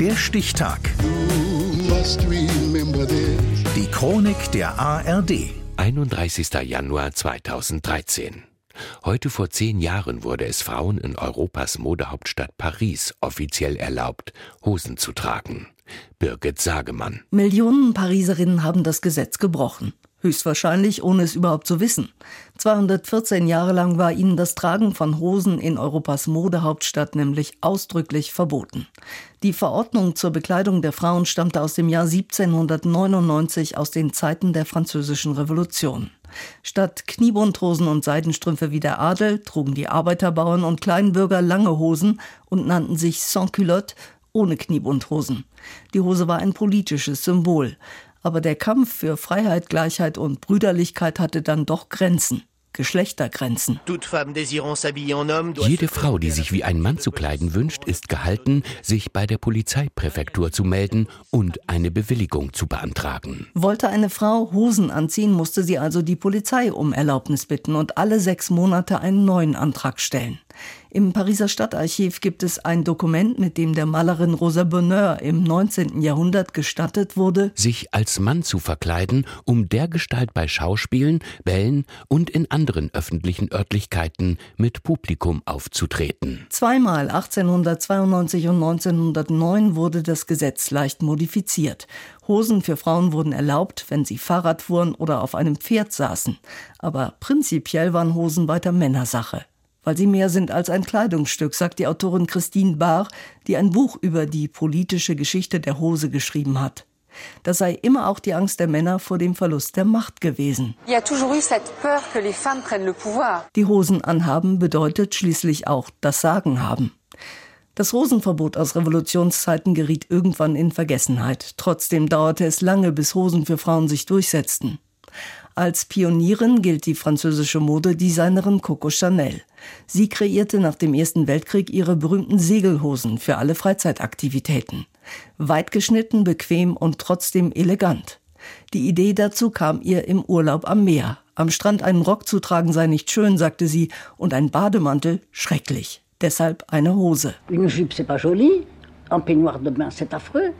Der Stichtag. Die Chronik der ARD. 31. Januar 2013. Heute vor zehn Jahren wurde es Frauen in Europas Modehauptstadt Paris offiziell erlaubt, Hosen zu tragen. Birgit Sagemann. Millionen Pariserinnen haben das Gesetz gebrochen. Höchstwahrscheinlich ohne es überhaupt zu wissen. 214 Jahre lang war ihnen das Tragen von Hosen in Europas Modehauptstadt nämlich ausdrücklich verboten. Die Verordnung zur Bekleidung der Frauen stammte aus dem Jahr 1799 aus den Zeiten der Französischen Revolution. Statt Kniebundhosen und Seidenstrümpfe wie der Adel trugen die Arbeiterbauern und Kleinbürger lange Hosen und nannten sich Sans-Culotte ohne Kniebundhosen. Die Hose war ein politisches Symbol. Aber der Kampf für Freiheit, Gleichheit und Brüderlichkeit hatte dann doch Grenzen. Geschlechtergrenzen. Jede Frau, die sich wie ein Mann zu kleiden wünscht, ist gehalten, sich bei der Polizeipräfektur zu melden und eine Bewilligung zu beantragen. Wollte eine Frau Hosen anziehen, musste sie also die Polizei um Erlaubnis bitten und alle sechs Monate einen neuen Antrag stellen. Im Pariser Stadtarchiv gibt es ein Dokument, mit dem der Malerin Rosa Bonheur im 19. Jahrhundert gestattet wurde, sich als Mann zu verkleiden, um dergestalt bei Schauspielen, Bällen und in anderen öffentlichen Örtlichkeiten mit Publikum aufzutreten. Zweimal 1892 und 1909 wurde das Gesetz leicht modifiziert. Hosen für Frauen wurden erlaubt, wenn sie Fahrrad fuhren oder auf einem Pferd saßen. Aber prinzipiell waren Hosen weiter Männersache weil sie mehr sind als ein Kleidungsstück, sagt die Autorin Christine Barr, die ein Buch über die politische Geschichte der Hose geschrieben hat. Das sei immer auch die Angst der Männer vor dem Verlust der Macht gewesen. Die Hosen anhaben bedeutet schließlich auch das Sagen haben. Das Hosenverbot aus Revolutionszeiten geriet irgendwann in Vergessenheit. Trotzdem dauerte es lange, bis Hosen für Frauen sich durchsetzten. Als Pionierin gilt die französische Modedesignerin Coco Chanel. Sie kreierte nach dem Ersten Weltkrieg ihre berühmten Segelhosen für alle Freizeitaktivitäten. Weit geschnitten, bequem und trotzdem elegant. Die Idee dazu kam ihr im Urlaub am Meer. Am Strand einen Rock zu tragen sei nicht schön, sagte sie, und ein Bademantel schrecklich. Deshalb eine Hose. Une jupe, c'est pas joli. Un peignoir de bain, c'est affreux.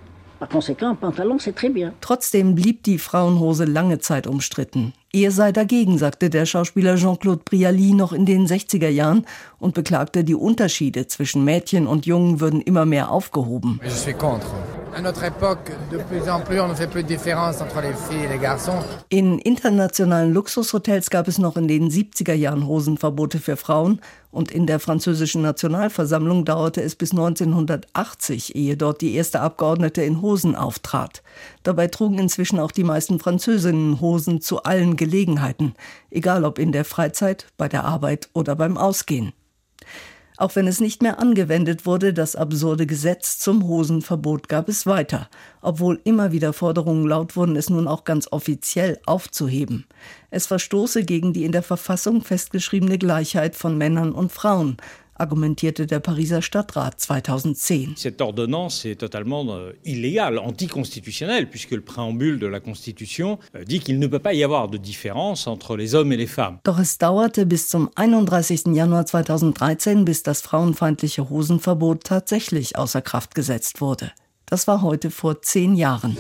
Trotzdem blieb die Frauenhose lange Zeit umstritten. Er sei dagegen, sagte der Schauspieler Jean-Claude Brialy noch in den 60er Jahren und beklagte, die Unterschiede zwischen Mädchen und Jungen würden immer mehr aufgehoben. Ich bin in internationalen Luxushotels gab es noch in den 70er Jahren Hosenverbote für Frauen und in der französischen Nationalversammlung dauerte es bis 1980, ehe dort die erste Abgeordnete in Hosen auftrat. Dabei trugen inzwischen auch die meisten Französinnen Hosen zu allen Gelegenheiten, egal ob in der Freizeit, bei der Arbeit oder beim Ausgehen. Auch wenn es nicht mehr angewendet wurde, das absurde Gesetz zum Hosenverbot gab es weiter, obwohl immer wieder Forderungen laut wurden, es nun auch ganz offiziell aufzuheben. Es verstoße gegen die in der Verfassung festgeschriebene Gleichheit von Männern und Frauen, argumentierte der Pariser Stadtrat 2010. Cette ordonnance est totalement euh, illégale, anticonstitutionnelle, puisque le préambule de la Constitution euh, dit qu'il ne peut pas y avoir de différence entre les hommes et les femmes. Doch es dauerte bis zum 31. Januar 2013, bis das frauenfeindliche Hosenverbot tatsächlich außer Kraft gesetzt wurde. Das war heute vor zehn Jahren.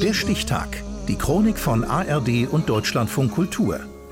Der Stichtag. Die Chronik von ARD und Deutschlandfunk Kultur.